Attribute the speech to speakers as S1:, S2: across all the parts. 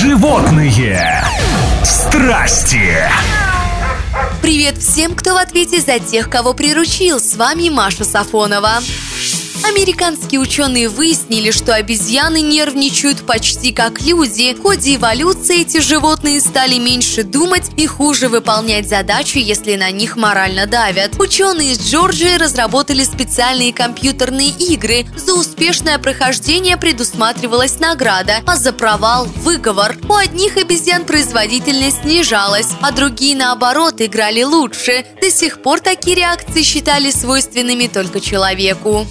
S1: Животные страсти.
S2: Привет всем, кто в ответе за тех, кого приручил. С вами Маша Сафонова. Американские ученые выяснили, что обезьяны нервничают почти как люди. В ходе эволюции эти животные стали меньше думать и хуже выполнять задачи, если на них морально давят. Ученые из Джорджии разработали специальные компьютерные игры. За успешное прохождение предусматривалась награда, а за провал – выговор. У одних обезьян производительность снижалась, а другие, наоборот, играли лучше. До сих пор такие реакции считали свойственными только человеку.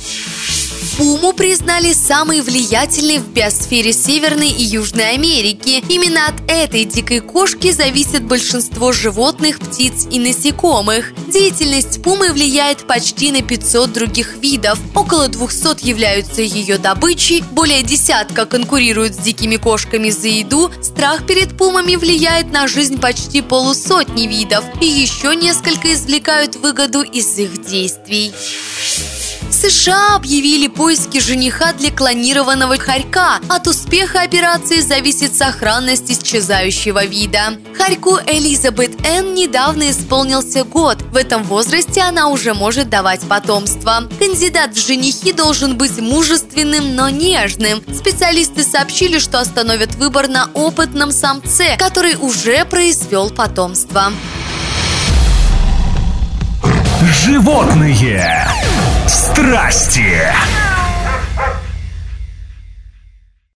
S2: Пуму признали самой влиятельной в биосфере Северной и Южной Америки. Именно от этой дикой кошки зависит большинство животных, птиц и насекомых. Деятельность пумы влияет почти на 500 других видов. Около 200 являются ее добычей, более десятка конкурируют с дикими кошками за еду. Страх перед пумами влияет на жизнь почти полусотни видов, и еще несколько извлекают выгоду из их действий. США объявили поиски жениха для клонированного хорька. От успеха операции зависит сохранность исчезающего вида. Хорьку Элизабет Н. недавно исполнился год. В этом возрасте она уже может давать потомство. Кандидат в женихи должен быть мужественным, но нежным. Специалисты сообщили, что остановят выбор на опытном самце, который уже произвел потомство.
S1: Животные страсти.